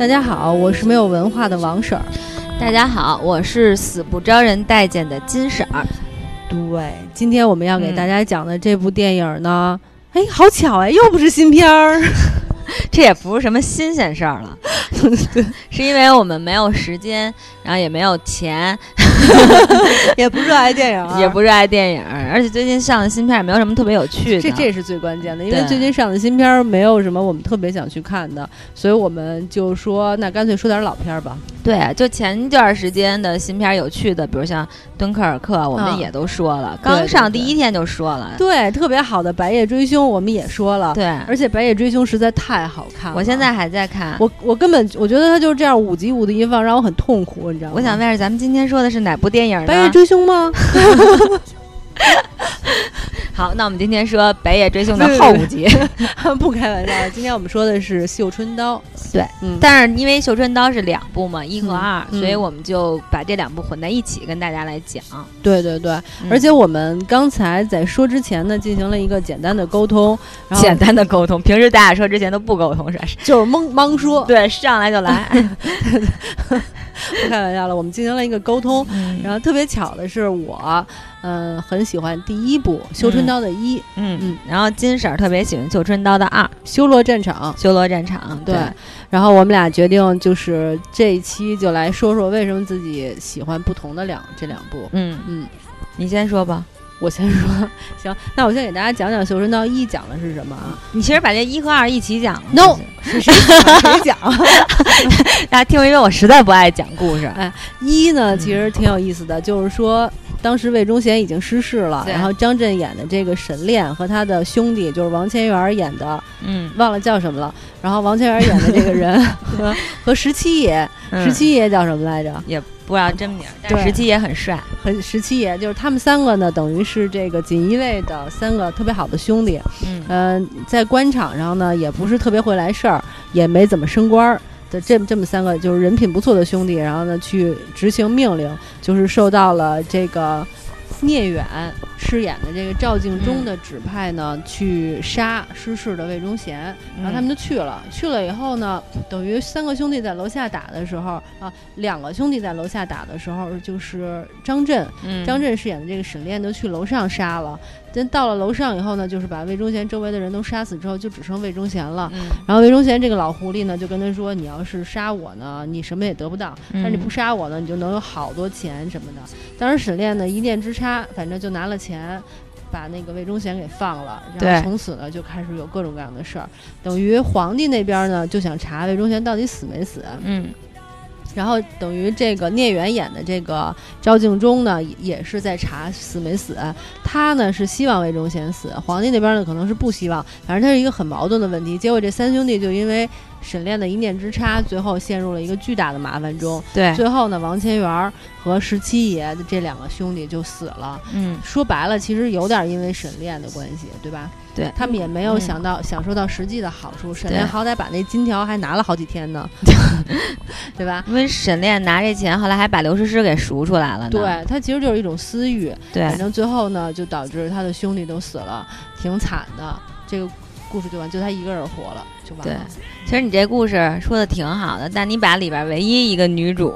大家好，我是没有文化的王婶儿。大家好，我是死不招人待见的金婶儿。对，今天我们要给大家讲的这部电影呢，哎，好巧哎，又不是新片儿。这也不是什么新鲜事儿了，是因为我们没有时间，然后也没有钱，也不热爱电影，也不热爱电影，而且最近上的新片也没有什么特别有趣的。这这是最关键的，因为最近上的新片没有什么我们特别想去看的，所以我们就说，那干脆说点老片儿吧。对，就前一段时间的新片有趣的，比如像《敦刻尔克》，我们也都说了，刚上第一天就说了。对，特别好的《白夜追凶》，我们也说了。对，而且《白夜追凶》实在太好看了，我现在还在看。我我根本我觉得它就是这样五集五的一放，让我很痛苦，你知道吗？我想问下，咱们今天说的是哪部电影？《白夜追凶》吗？好，那我们今天说《白夜追凶》的后五集，不开玩笑。今天我们说的是《绣春刀》，对，嗯，但是因为《绣春刀》是两部嘛，一和二，所以我们就把这两部混在一起跟大家来讲。对对对，而且我们刚才在说之前呢，进行了一个简单的沟通，简单的沟通，平时大家说之前都不沟通，是吧？就是蒙蒙说，对，上来就来。不开玩笑了，我们进行了一个沟通，然后特别巧的是，我嗯很喜欢第一部《绣春刀》的一，嗯。嗯，然后金婶儿特别喜欢《绣春刀》的二，《修罗战场》，《修罗战场》对，然后我们俩决定就是这一期就来说说为什么自己喜欢不同的两这两部，嗯。嗯，你先说吧。我先说，行，那我先给大家讲讲《绣春刀一》讲的是什么啊？你其实把这一和二一起讲，no，谁 谁讲？大家听，因为我实在不爱讲故事。哎，一呢，其实挺有意思的，就是说当时魏忠贤已经失势了，然后张震演的这个沈炼和他的兄弟，就是王千源演的，嗯，忘了叫什么了。然后王千源演的这个人和和十七爷，十七爷叫什么来着？也。不知道真名，但十七爷很帅，很十七爷就是他们三个呢，等于是这个锦衣卫的三个特别好的兄弟。嗯，在官场上呢，也不是特别会来事儿，也没怎么升官儿的这这么三个就是人品不错的兄弟，然后呢去执行命令，就是受到了这个聂远饰演的这个赵敬忠的指派呢，去杀失事的魏忠贤，然后他们就去了。去了以后呢，等于三个兄弟在楼下打的时候啊，两个兄弟在楼下打的时候，就是张震，张震饰演的这个沈炼都去楼上杀了。但到了楼上以后呢，就是把魏忠贤周围的人都杀死之后，就只剩魏忠贤了。然后魏忠贤这个老狐狸呢，就跟他说：“你要是杀我呢，你什么也得不到；但是你不杀我呢，你就能有好多钱什么的。”当时沈炼呢一念之差，反正就拿了钱，把那个魏忠贤给放了。然后从此呢就开始有各种各样的事儿，等于皇帝那边呢就想查魏忠贤到底死没死。嗯。然后等于这个聂远演的这个赵敬忠呢，也是在查死没死。他呢是希望魏忠贤死，皇帝那边呢可能是不希望。反正他是一个很矛盾的问题。结果这三兄弟就因为沈炼的一念之差，最后陷入了一个巨大的麻烦中。对，最后呢，王千源和十七爷的这两个兄弟就死了。嗯，说白了，其实有点因为沈炼的关系，对吧？对他们也没有想到享受到实际的好处。沈炼好歹把那金条还拿了好几天呢，对吧？因为沈炼拿这钱，后来还把刘诗诗给赎出来了。对他其实就是一种私欲。对，反正最后呢，就导致他的兄弟都死了，挺惨的。这个故事就完，就他一个人活了，就完了。对，其实你这故事说的挺好的，但你把里边唯一一个女主。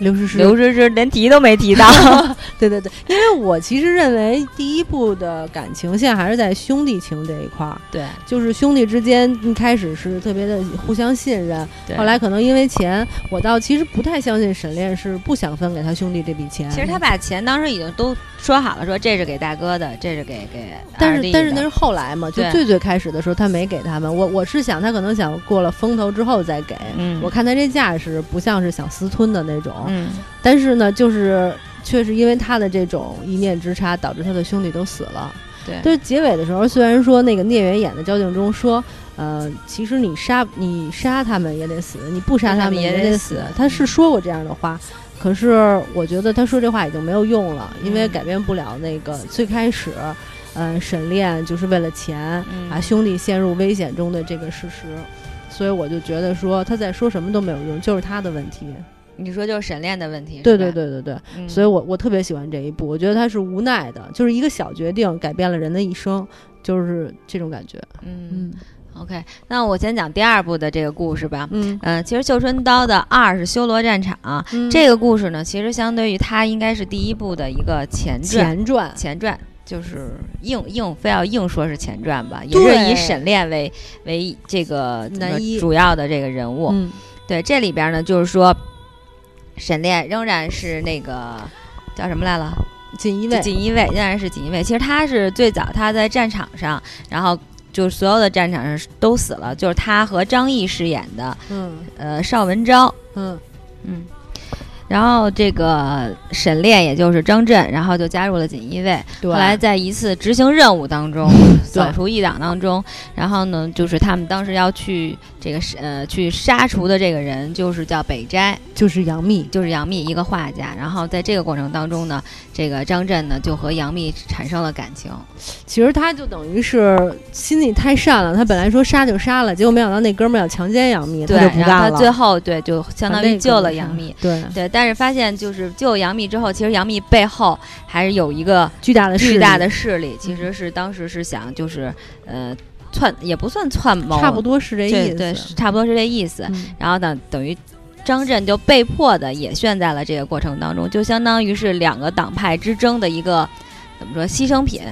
刘诗诗，刘诗诗连提都没提到。对对对，因为我其实认为第一部的感情线还是在兄弟情这一块儿。对，就是兄弟之间一开始是特别的互相信任，后来可能因为钱，我倒其实不太相信沈炼是不想分给他兄弟这笔钱。其实他把钱当时已经都说好了，说这是给大哥的，这是给给。但是但是那是后来嘛，就最最开始的时候他没给他们。我我是想他可能想过了风头之后再给。嗯，我看他这架势不像是想私吞的那种。嗯，但是呢，就是确实因为他的这种一念之差，导致他的兄弟都死了。对，就是结尾的时候，虽然说那个聂远演的焦敬忠说，呃，其实你杀你杀他们也得死，你不杀他们也得死。他是说过这样的话，可是我觉得他说这话已经没有用了，因为改变不了那个最开始，嗯，沈炼就是为了钱把兄弟陷入危险中的这个事实，所以我就觉得说他在说什么都没有用，就是他的问题。你说就是沈炼的问题，对对对对对，所以我我特别喜欢这一部，我觉得他是无奈的，就是一个小决定改变了人的一生，就是这种感觉。嗯，OK，那我先讲第二部的这个故事吧。嗯嗯，其实《绣春刀》的二是修罗战场，这个故事呢，其实相对于它应该是第一部的一个前传。前传，前传就是硬硬非要硬说是前传吧，也是以沈炼为为这个男一主要的这个人物。嗯，对，这里边呢，就是说沈炼仍然是那个叫什么来了？锦衣卫，锦衣卫仍然是锦衣卫。其实他是最早他在战场上，然后。就是所有的战场上都死了，就是他和张译饰演的，嗯，呃，邵文昭，嗯嗯，然后这个沈炼也就是张震，然后就加入了锦衣卫，后来在一次执行任务当中 扫除异党当中，然后呢，就是他们当时要去。这个呃，去杀除的这个人就是叫北斋，就是杨幂，就是杨幂一个画家。然后在这个过程当中呢，这个张震呢就和杨幂产生了感情。其实他就等于是心里太善了，他本来说杀就杀了，结果没想到那哥们儿要强奸杨幂，对，然后他最后对就相当于救了杨幂，对对。但是发现就是救杨幂之后，其实杨幂背后还是有一个巨大的巨大的势力，其实是当时是想就是呃。窜也不算窜谋，差不多是这意思，对，差不多是这意思。然后呢，等于张震就被迫的也陷在了这个过程当中，就相当于是两个党派之争的一个怎么说牺牲品，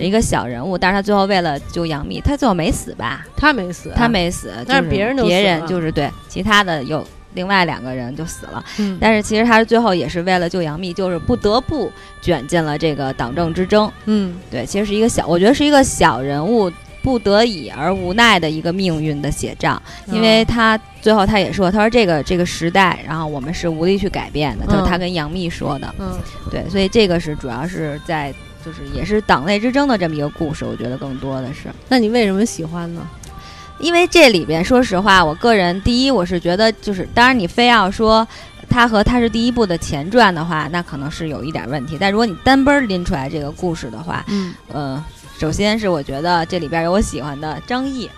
一个小人物。但是他最后为了救杨幂，他最后没死吧？他没死，他没死，但是别人别人就是对其他的有另外两个人就死了。嗯，但是其实他是最后也是为了救杨幂，就是不得不卷进了这个党政之争。嗯，对，其实是一个小，我觉得是一个小人物。不得已而无奈的一个命运的写照，因为他最后他也说，他说这个这个时代，然后我们是无力去改变的，就是他跟杨幂说的，嗯，对，所以这个是主要是在就是也是党内之争的这么一个故事，我觉得更多的是。那你为什么喜欢呢？因为这里边，说实话，我个人第一我是觉得就是，当然你非要说他和他是第一部的前传的话，那可能是有一点问题，但如果你单奔拎出来这个故事的话，嗯，呃。首先是我觉得这里边有我喜欢的张译，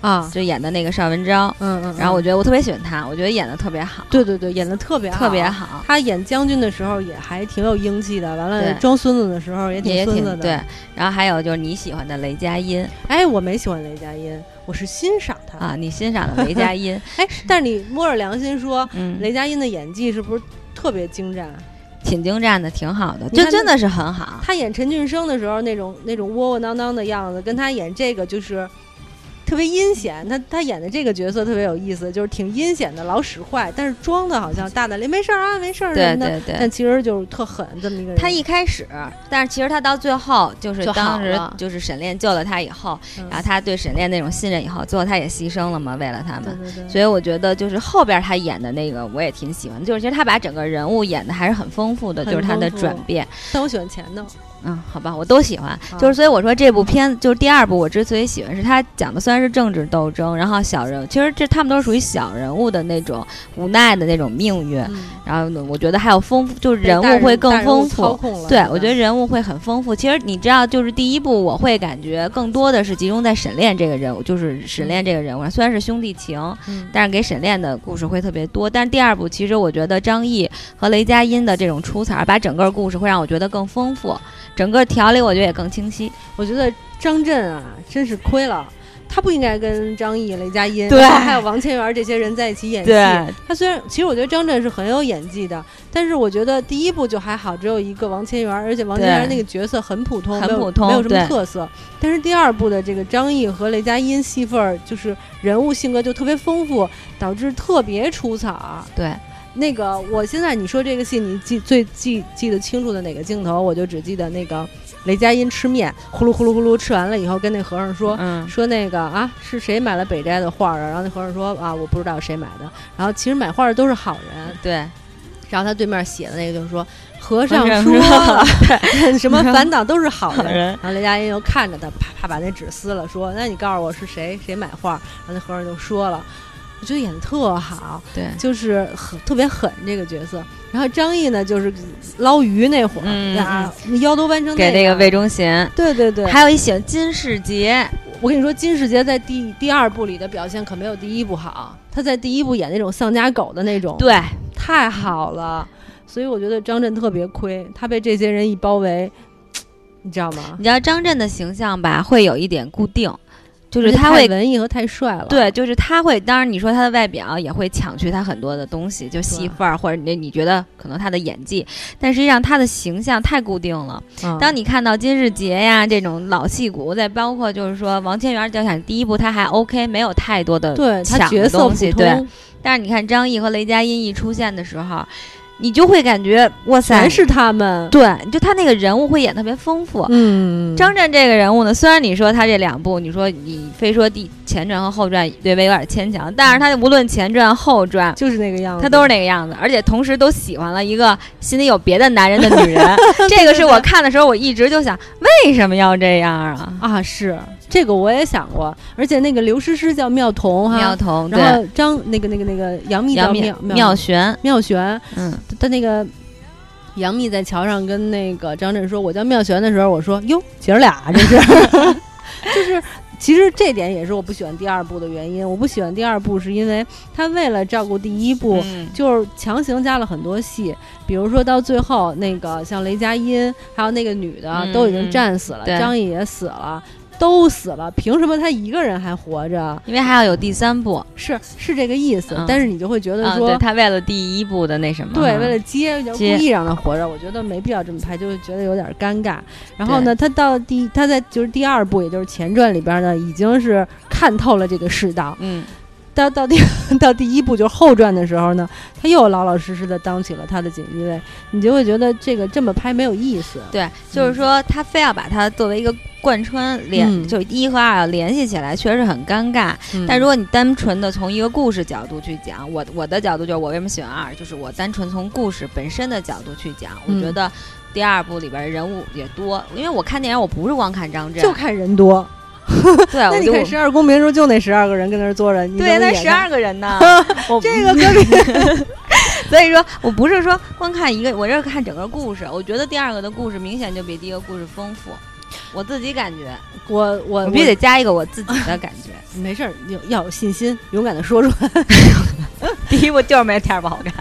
啊，就演的那个邵文昭，嗯嗯，然后我觉得我特别喜欢他，我觉得演的特别好，对对对，演的特别好特别好。他演将军的时候也还挺有英气的，完了装孙子的时候也挺孙子的。对，然后还有就是你喜欢的雷佳音，哎，我没喜欢雷佳音，我是欣赏他啊，你欣赏的雷佳音，哎，但是你摸着良心说，雷佳音的演技是不是特别精湛？挺精湛的，挺好的，就真的是很好。他演陈俊生的时候，那种那种窝窝囊囊的样子，跟他演这个就是。特别阴险，他他演的这个角色特别有意思，就是挺阴险的，老使坏，但是装的好像大大咧，没事儿啊，没事儿什么的。但其实就是特狠这么一个人。他一开始，但是其实他到最后就是当时就是沈炼救了他以后，然后他对沈炼那种信任以后，最后他也牺牲了嘛，为了他们。对对对。所以我觉得就是后边他演的那个我也挺喜欢，就是其实他把整个人物演的还是很丰富的，就是他的转变。但我喜欢前头。嗯，好吧，我都喜欢，就是所以我说这部片就是第二部，我之所以喜欢，是它讲的虽然是政治斗争，然后小人，其实这他们都是属于小人物的那种无奈的那种命运，然后呢，我觉得还有丰富，就是人物会更丰富，对我觉得人物会很丰富。其实你知道，就是第一部我会感觉更多的是集中在沈炼这个人物，就是沈炼这个人物，虽然是兄弟情，但是给沈炼的故事会特别多。但是第二部其实我觉得张译和雷佳音的这种出彩，把整个故事会让我觉得更丰富。整个条理我觉得也更清晰。我觉得张震啊，真是亏了，他不应该跟张译、雷佳音，对，还有王千源这些人在一起演戏。他虽然，其实我觉得张震是很有演技的，但是我觉得第一部就还好，只有一个王千源，而且王千源那个角色很普通，很普通，没有什么特色。但是第二部的这个张译和雷佳音戏份儿，就是人物性格就特别丰富，导致特别出彩。对。那个，我现在你说这个戏，你记最记记得清楚的哪个镜头？我就只记得那个雷佳音吃面，呼噜呼噜呼噜吃完了以后，跟那和尚说，说那个啊，是谁买了北斋的画啊？然后那和尚说啊，我不知道谁买的。然后其实买画的都是好人，对。然后他对面写的那个就是说，和尚说了 什么反党都是好人。然后雷佳音又看着他，啪啪把那纸撕了，说，那你告诉我是谁谁买画？然后那和尚就说了。我觉得演的特好，对，就是很特别狠这个角色。然后张译呢，就是捞鱼那会儿啊，腰都弯成给那个魏忠贤，对对对，还有一喜金世杰。我跟你说，金世杰在第第二部里的表现可没有第一部好。他在第一部演那种丧家狗的那种，对，太好了。所以我觉得张震特别亏，他被这些人一包围，你知道吗？你知道张震的形象吧，会有一点固定。就是他会文艺和太帅了。对，就是他会。当然，你说他的外表也会抢去他很多的东西，就戏份儿，或者你你觉得可能他的演技，但实际上他的形象太固定了。当你看到金世杰呀这种老戏骨，再包括就是说王千源，就想第一部他还 OK，没有太多的对抢的东西。对，但是你看张译和雷佳音一出现的时候。你就会感觉哇塞，全是他们。对，就他那个人物会演特别丰富。嗯，张震这个人物呢，虽然你说他这两部，你说你非说第前传和后传略微有点牵强，但是他无论前传后传，就是那个样子，他都是那个样子，而且同时都喜欢了一个心里有别的男人的女人。这个是我看的时候，我一直就想，为什么要这样啊？啊，是。这个我也想过，而且那个刘诗诗叫妙童哈，妙童，然后张那个那个那个杨幂叫妙妙璇，妙璇，嗯，她那个杨幂在桥上跟那个张震说：“我叫妙璇”的时候，我说：“哟，姐儿俩这是，就是。”其实这点也是我不喜欢第二部的原因。我不喜欢第二部，是因为他为了照顾第一部，就是强行加了很多戏。比如说到最后，那个像雷佳音，还有那个女的都已经战死了，张译也死了。都死了，凭什么他一个人还活着？因为还要有第三部，是是这个意思。但是你就会觉得说，他为了第一部的那什么，对，为了接，就故意让他活着。我觉得没必要这么拍，就觉得有点尴尬。然后呢，他到第他在就是第二部，也就是前传里边呢，已经是看透了这个世道。嗯。到到第 到第一部就是后传的时候呢，他又老老实实的当起了他的锦衣卫，你就会觉得这个这么拍没有意思。对，就是说他非要把它作为一个贯穿联，就一和二要联系起来，确实很尴尬。但如果你单纯的从一个故事角度去讲，我我的角度就是我为什么喜欢二，就是我单纯从故事本身的角度去讲，我觉得第二部里边人物也多，因为我看电影我不是光看张震，就看人多。对，那你看十二公民时候就那十二个人跟那儿坐着，对，那十二个人呢？这个可比。所以说我不是说光看一个，我这是看整个故事。我觉得第二个的故事明显就比第一个故事丰富。我自己感觉，我我必须得加一个我自己的感觉。没事儿，有要有信心，勇敢的说出来。第一部就是没天儿不好看，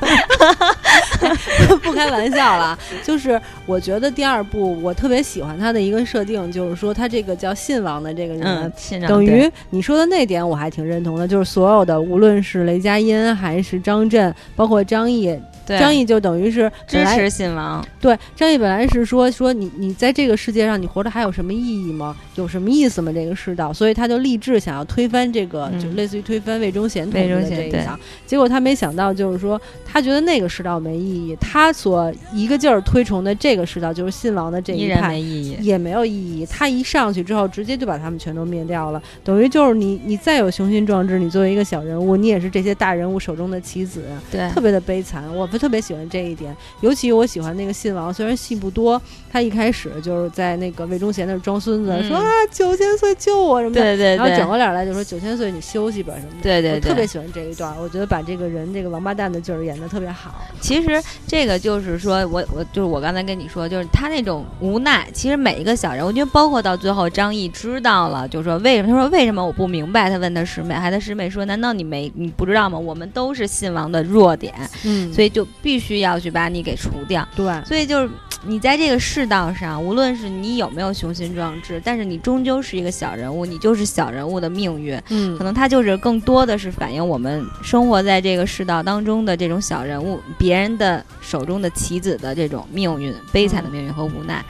不开玩笑了。就是我觉得第二部我特别喜欢他的一个设定，就是说他这个叫信王的这个人，等于你说的那点我还挺认同的。就是所有的，无论是雷佳音还是张震，包括张译。张译就等于是支持信王。对，张译本来是说说你你在这个世界上你活着还有什么意义吗？有什么意思吗？这个世道，所以他就立志想要推翻这个，就类似于推翻魏忠贤统治的这一场。结果他没想到，就是说他觉得那个世道没意义，他所一个劲儿推崇的这个世道就是信王的这一派，也没有意义。他一上去之后，直接就把他们全都灭掉了。等于就是你你再有雄心壮志，你作为一个小人物，你也是这些大人物手中的棋子，对，特别的悲惨。我。特别喜欢这一点，尤其我喜欢那个信王，虽然戏不多，他一开始就是在那个魏忠贤那装孙子，说啊九千岁救我什么的，对对，然后转过脸来就说九千岁你休息吧什么的，对对对，特别喜欢这一段，我觉得把这个人这个王八蛋的劲儿演的特别好。其实这个就是说我我就是我刚才跟你说，就是他那种无奈，其实每一个小人，我觉得包括到最后张译知道了，就说为什么他说为什么我不明白？他问他师妹，还他师妹说难道你没你不知道吗？我们都是信王的弱点，嗯，所以就。必须要去把你给除掉，对，所以就是你在这个世道上，无论是你有没有雄心壮志，但是你终究是一个小人物，你就是小人物的命运，嗯，可能他就是更多的是反映我们生活在这个世道当中的这种小人物，别人的手中的棋子的这种命运，悲惨的命运和无奈，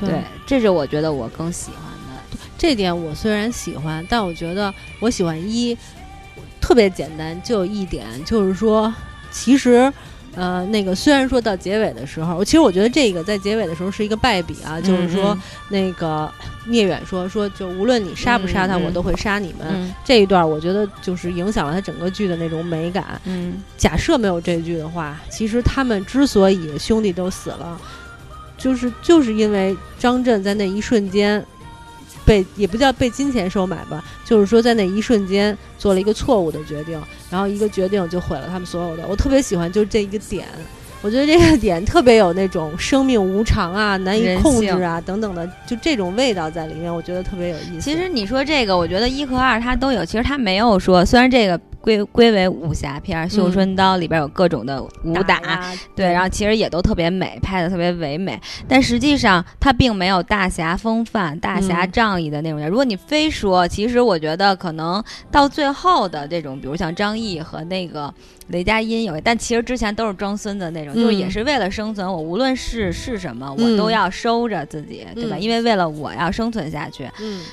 对，这是我觉得我更喜欢的。这点我虽然喜欢，但我觉得我喜欢一特别简单，就一点，就是说其实。呃，那个虽然说到结尾的时候，其实我觉得这个在结尾的时候是一个败笔啊，就是说那个聂远说说，就无论你杀不杀他，我都会杀你们。这一段我觉得就是影响了他整个剧的那种美感。嗯，假设没有这句的话，其实他们之所以兄弟都死了，就是就是因为张震在那一瞬间。被也不叫被金钱收买吧，就是说在那一瞬间做了一个错误的决定，然后一个决定就毁了他们所有的。我特别喜欢就这一个点，我觉得这个点特别有那种生命无常啊、难以控制啊等等的，就这种味道在里面，我觉得特别有意思。其实你说这个，我觉得一和二它都有，其实它没有说，虽然这个。归归为武侠片，《绣春刀》里边有各种的武打，对，然后其实也都特别美，拍的特别唯美。但实际上，它并没有大侠风范、大侠仗义的那种。如果你非说，其实我觉得可能到最后的这种，比如像张译和那个雷佳音有，但其实之前都是装孙子那种，就是也是为了生存，我无论是是什么，我都要收着自己，对吧？因为为了我要生存下去，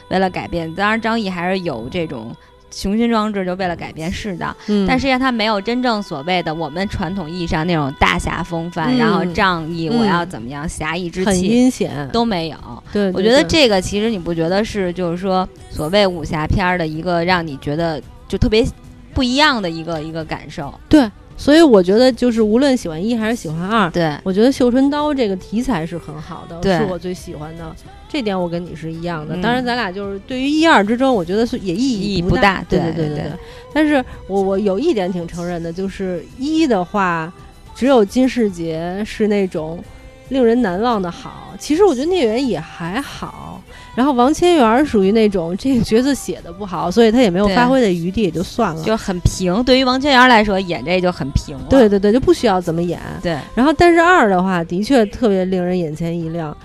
为了改变。当然，张译还是有这种。雄心壮志就为了改变世道，但实际上他没有真正所谓的我们传统意义上那种大侠风范，然后仗义，我要怎么样侠义之气，很阴险都没有。对，我觉得这个其实你不觉得是就是说所谓武侠片的一个让你觉得就特别不一样的一个一个感受。对。所以我觉得，就是无论喜欢一还是喜欢二，对我觉得《绣春刀》这个题材是很好的，是我最喜欢的。这点我跟你是一样的。当然，咱俩就是对于一二之争，我觉得是也意义不大。对对对对对。但是我我有一点挺承认的，就是一的话，只有金世杰是那种令人难忘的好。其实我觉得聂远也还好。然后王千源属于那种这个角色写的不好，所以他也没有发挥的余地，也就算了，就很平。对于王千源来说，演这就很平了。对对对，就不需要怎么演。对。然后，但是二的话，的确特别令人眼前一亮，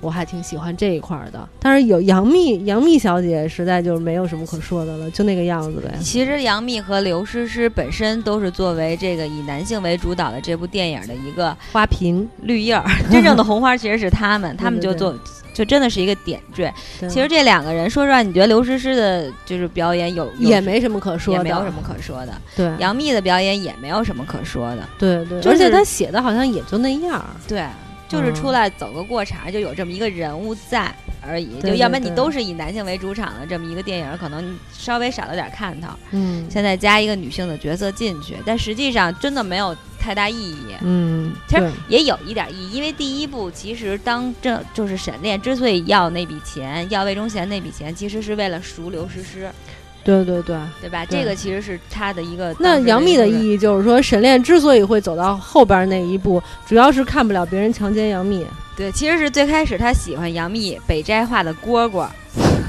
我还挺喜欢这一块的。但是有杨幂，杨幂小姐实在就是没有什么可说的了，就那个样子呗。其实杨幂和刘诗诗本身都是作为这个以男性为主导的这部电影的一个花瓶绿叶儿，真正的红花其实是他们，他们就做。就真的是一个点缀。其实这两个人，说实话，你觉得刘诗诗的就是表演有也没什么可说的，没有什么可说的。对，杨幂的表演也没有什么可说的。对对，而且她写的好像也就那样。对，就是出来走个过场，就有这么一个人物在而已。就要不然你都是以男性为主场的这么一个电影，可能稍微少了点看头。嗯，现在加一个女性的角色进去，但实际上真的没有。太大意义，嗯，其实也有一点意义，因为第一部其实当这就是沈炼之所以要那笔钱，要魏忠贤那笔钱，其实是为了赎刘诗诗，对对对，对吧？这个其实是他的一个。那杨幂的意义就是说，沈炼之所以会走到后边那一步，主要是看不了别人强奸杨幂。对，其实是最开始他喜欢杨幂北斋画的蝈蝈。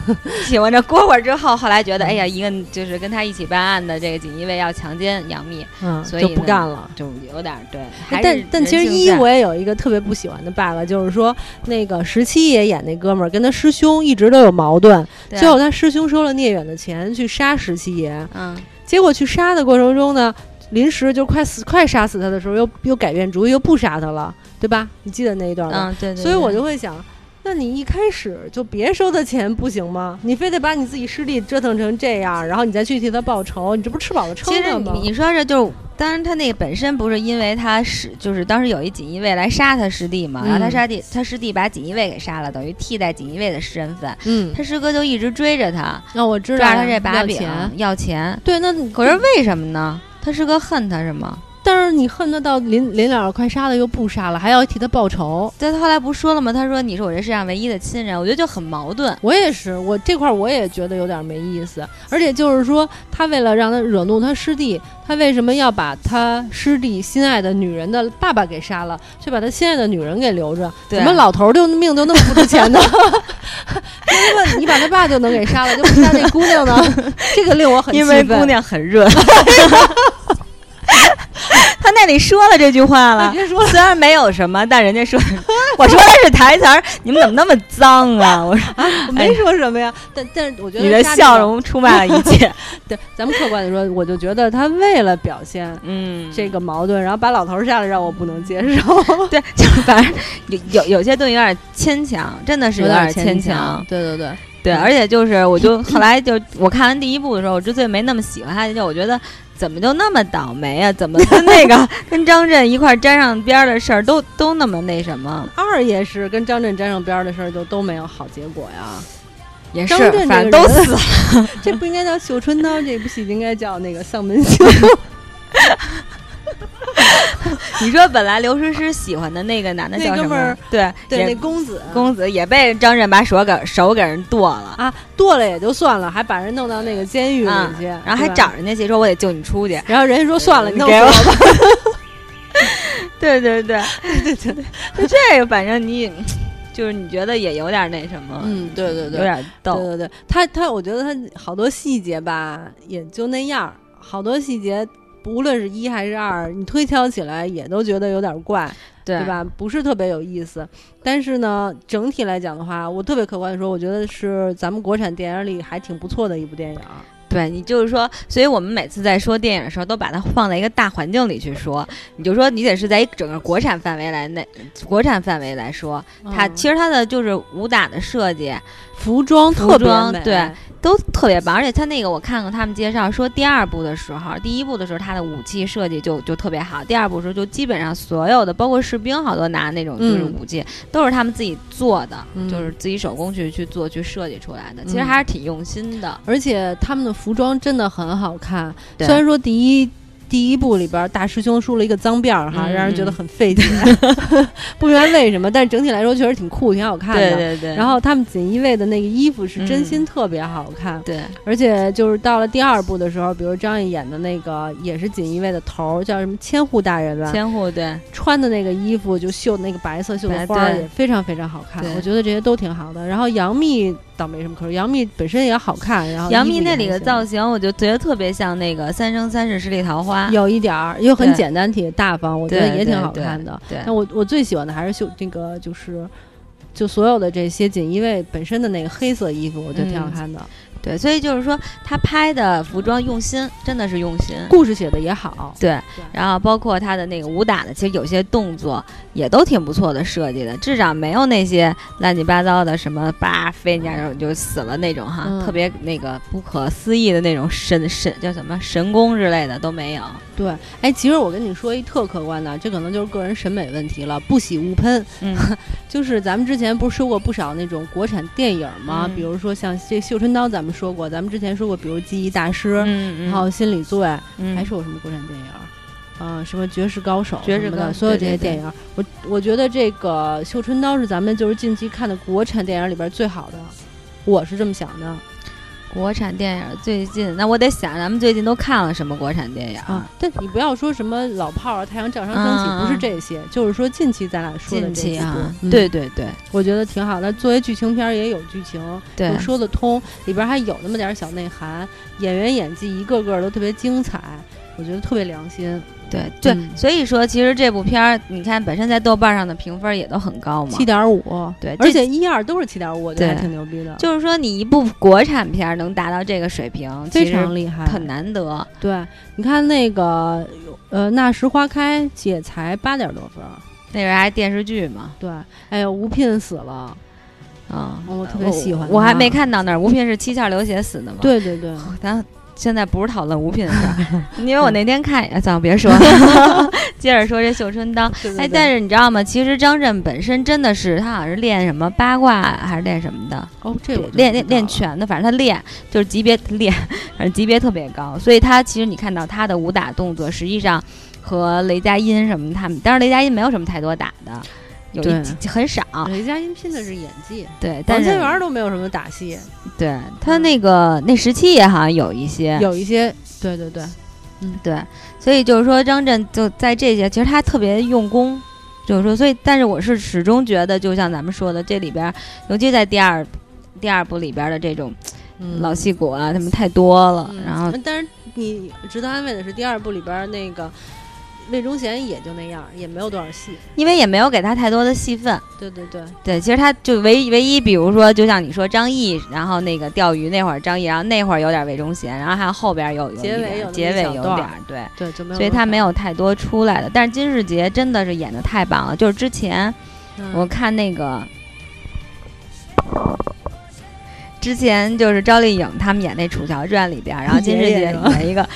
喜欢这蝈蝈之后，后来觉得，哎呀，一个就是跟他一起办案的这个锦衣卫要强奸杨幂，嗯，所以不干了，就有点对。但但其实一我也有一个特别不喜欢的 bug，就是说那个十七爷演那哥们儿跟他师兄一直都有矛盾，最后他师兄收了聂远的钱去杀十七爷，嗯，结果去杀的过程中呢，临时就快死快杀死他的时候，又又改变主意，又不杀他了，对吧？你记得那一段吗？嗯，对对。所以我就会想。那你一开始就别收他钱不行吗？你非得把你自己师弟折腾成这样，然后你再去替他报仇，你这不吃饱了撑的吗？其实你说这就，当然他那个本身不是因为他是，就是当时有一锦衣卫来杀他师弟嘛，然后他杀弟，他师弟把锦衣卫给杀了，等于替代锦衣卫的身份。嗯，他师哥就一直追着他，那我知道抓他这把柄要钱。对，那可是为什么呢？他师哥恨他是吗？但是你恨他到临临了快杀了又不杀了，还要替他报仇。但他后来不说了吗？他说你是我这世上唯一的亲人，我觉得就很矛盾。我也是，我这块我也觉得有点没意思。而且就是说，他为了让他惹怒他师弟，他为什么要把他师弟心爱的女人的爸爸给杀了，却把他心爱的女人给留着？怎么老头就命就那么不值钱呢？为什么你把他爸就能给杀了，就不杀那姑娘呢？这个令我很因为姑娘很热。他那里说了这句话了，虽然没有什么，但人家说，我说的是台词儿，你们怎么那么脏啊？我说啊，我没说什么呀，但但是我觉得你的笑容出卖了一切。对，咱们客观的说，我就觉得他为了表现嗯这个矛盾，然后把老头杀了，让我不能接受。对，就反正有有有些东西有点牵强，真的是有点牵强。对对对对，而且就是我就后来就 我看完第一部的时候，我之所以没那么喜欢他，就我觉得。怎么就那么倒霉啊？怎么跟那个 跟张震一块沾上边的事儿都都那么那什么？二也是跟张震沾上边的事儿就都没有好结果呀。也是，反正都死了。这不应该叫《绣春刀》，这部戏应该叫那个《丧门星》。你说本来刘诗诗喜欢的那个男的叫什么？对对，那公子公子也被张震把手给手给人剁了啊！剁了也就算了，还把人弄到那个监狱里去，然后还找人家去说：“我得救你出去。”然后人家说：“算了，你给我。”对对对对对对，就这个，反正你就是你觉得也有点那什么，嗯，对对对，有点逗，对对对，他他，我觉得他好多细节吧，也就那样。好多细节，无论是一还是二，你推敲起来也都觉得有点怪，对吧？不是特别有意思。但是呢，整体来讲的话，我特别客观的说，我觉得是咱们国产电影里还挺不错的一部电影。对你就是说，所以我们每次在说电影的时候，都把它放在一个大环境里去说。你就说，你得是在一整个国产范围来那国产范围来说，它其实它的就是武打的设计、服装、服装对。都特别棒，而且它那个我看过他们介绍说，第二部的时候，第一部的时候它的武器设计就就特别好，第二部的时候就基本上所有的，包括士兵好多拿那种就是武器，都是他们自己做的，就是自己手工去去做去设计出来的，其实还是挺用心的，而且他们的服装真的很好看，虽然说第一。第一部里边，大师兄梳了一个脏辫儿，哈，让人觉得很费解，不明白为什么。但是整体来说，确实挺酷，挺好看的。对对对。然后他们锦衣卫的那个衣服是真心特别好看。对。而且就是到了第二部的时候，比如张译演的那个也是锦衣卫的头，叫什么千户大人吧？千户对。穿的那个衣服就绣那个白色绣的花也非常非常好看。我觉得这些都挺好的。然后杨幂。倒没什么可说，杨幂本身也好看，然后杨幂那里的造型，我就觉得特别像那个《三生三世十里桃花》，有一点儿又很简单、挺大方，我觉得也挺好看的。对，那我我最喜欢的还是秀那个，就是就所有的这些锦衣卫本身的那个黑色衣服，我觉得挺好看的。对，所以就是说，他拍的服装用心，真的是用心，故事写的也好。对，然后包括他的那个武打的，其实有些动作也都挺不错的设计的，至少没有那些乱七八糟的什么叭飞人家就死了那种哈，特别那个不可思议的那种神神叫什么神功之类的都没有。对，哎，其实我跟你说一特客观的，这可能就是个人审美问题了，不喜勿喷。嗯，就是咱们之前不是说过不少那种国产电影吗？比如说像这《绣春刀》，咱们说过，咱们之前说过，比如《记忆大师》，然后《心理罪》，还说有什么国产电影？啊，什么《绝世高手》什么的，所有这些电影，我我觉得这个《绣春刀》是咱们就是近期看的国产电影里边最好的，我是这么想的。国产电影最近，那我得想，咱们最近都看了什么国产电影啊？但你不要说什么老炮儿、太阳照常升起，不是这些，就是说近期咱俩说的这几部，对对对，我觉得挺好的。作为剧情片也有剧情，对，说得通，里边还有那么点小内涵，演员演技一个个都特别精彩，我觉得特别良心。对对，所以说其实这部片儿，你看本身在豆瓣上的评分也都很高嘛，七点五。对，而且一二都是七点五，我觉得还挺牛逼的。就是说，你一部国产片能达到这个水平，非常厉害，很难得。对，你看那个呃，《那时花开》也才八点多分，那个还电视剧嘛？对，哎呦，吴聘死了啊！我特别喜欢，我还没看到那儿。吴聘是七窍流血死的吗？对对对，咱。现在不是讨论吴品的事儿，因为我那天看，咱别说，接着说这绣春刀。哎，但是你知道吗？其实张震本身真的是他好像是练什么八卦还是练什么的？哦，这练练练拳的，反正他练就是级别练，反正级别特别高。所以他其实你看到他的武打动作，实际上和雷佳音什么他们，当然雷佳音没有什么太多打的。有一很少，雷佳音拼的是演技，对，王千源都没有什么打戏，对他那个那时期也好像有一些，有一些，对对对，嗯对，所以就是说张震就在这些，其实他特别用功，就是说，所以但是我是始终觉得，就像咱们说的，这里边，尤其在第二第二部里边的这种老戏骨啊，他们太多了，然后，但是你值得安慰的是，第二部里边那个。魏忠贤也就那样，也没有多少戏，因为也没有给他太多的戏份。对对对对，其实他就唯唯一，比如说，就像你说张译，然后那个钓鱼那会儿张译，然后那会儿有点魏忠贤，然后还有后边有结尾有结尾有点对对，所以他没有太多出来的。但是金世杰真的是演的太棒了，就是之前我看那个，之前就是赵丽颖他们演那《楚乔传》里边，然后金世杰演一个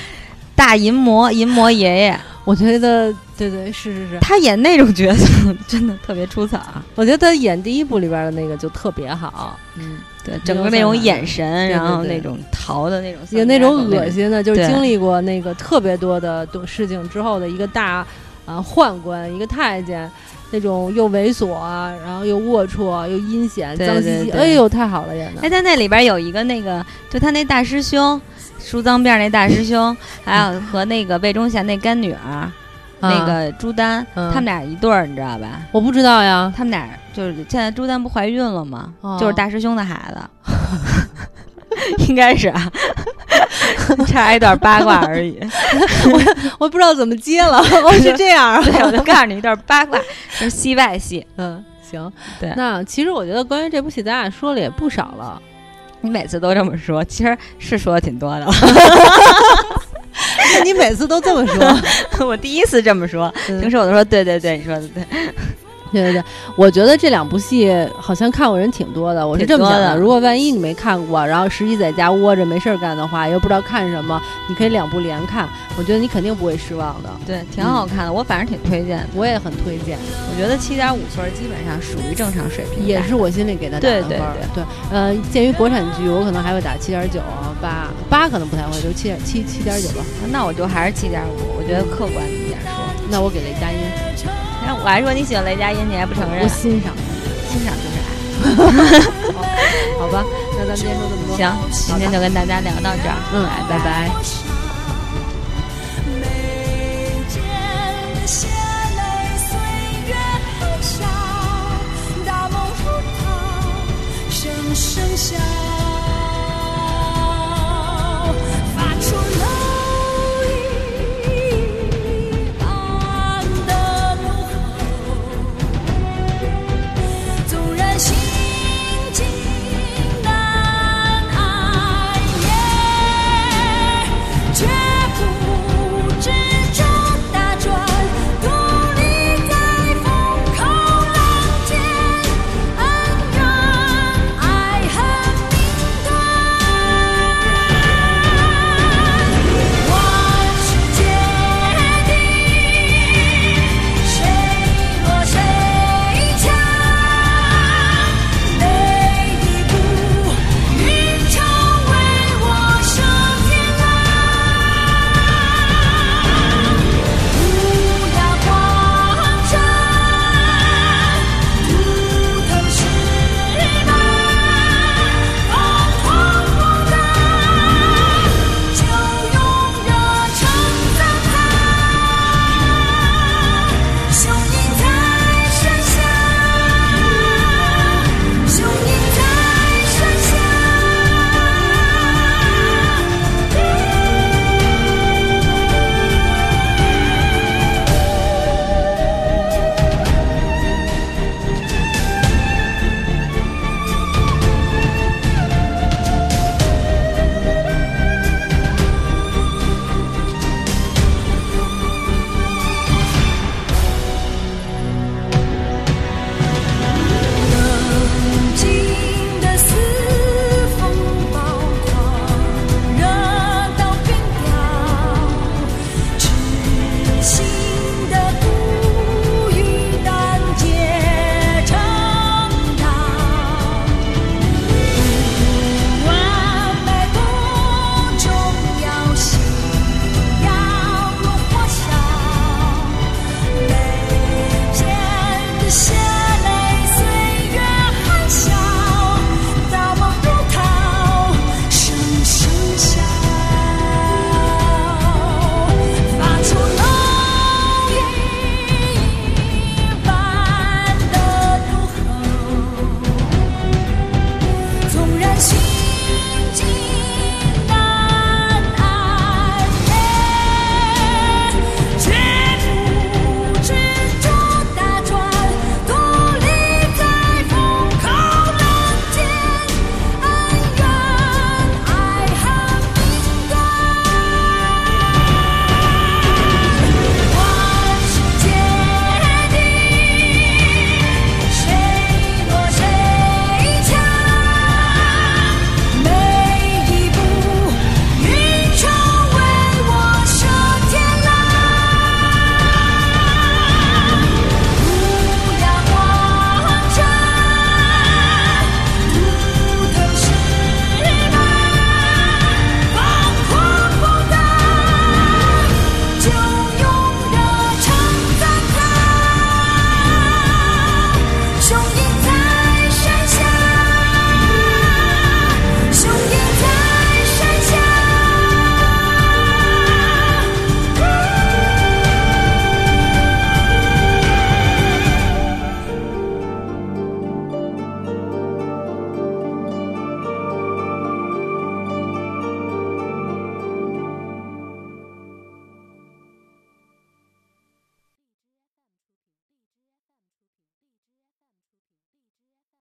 大淫魔，淫魔爷爷。我觉得对对是是是，他演那种角色真的特别出彩。我觉得他演第一部里边的那个就特别好，嗯，对，整个那种眼神，然后那种逃的那种，有那种恶心的，就是经历过那个特别多的事情之后的一个大啊宦官，一个太监，那种又猥琐，然后又龌龊，又阴险，脏兮兮，哎呦，太好了演的。哎，在那里边有一个那个，就他那大师兄。梳脏辫那大师兄，还有和那个魏忠贤那干女儿，那个朱丹，他们俩一对儿，你知道吧？我不知道呀。他们俩就是现在朱丹不怀孕了吗？就是大师兄的孩子，应该是啊。差一段八卦而已。我我不知道怎么接了，我，是这样。对，我就告诉你一段八卦，就是戏外戏。嗯，行。对，那其实我觉得关于这部戏，咱俩说了也不少了。你每次都这么说，其实是说的挺多的。那你每次都这么说，我第一次这么说，平时我都说对对对，你说的对。对对对，我觉得这两部戏好像看过人挺多的。我是这么想的，如果万一你没看过，然后实际在家窝着没事儿干的话，又不知道看什么，你可以两部连看。我觉得你肯定不会失望的。对，挺好看的，我反正挺推荐，我也很推荐。我觉得七点五分基本上属于正常水平，也是我心里给他打的分。对对对对，呃，鉴于国产剧，我可能还会打七点九八八，可能不太会，就七点七七点九吧。那我就还是七点五，我觉得客观一点说。那我给雷佳音。我还说你喜欢雷佳音，你还不承认？我欣赏，欣赏就是爱。好吧，那咱们今天说这么多。行，今天就跟大家聊到这儿。嗯，拜拜。心。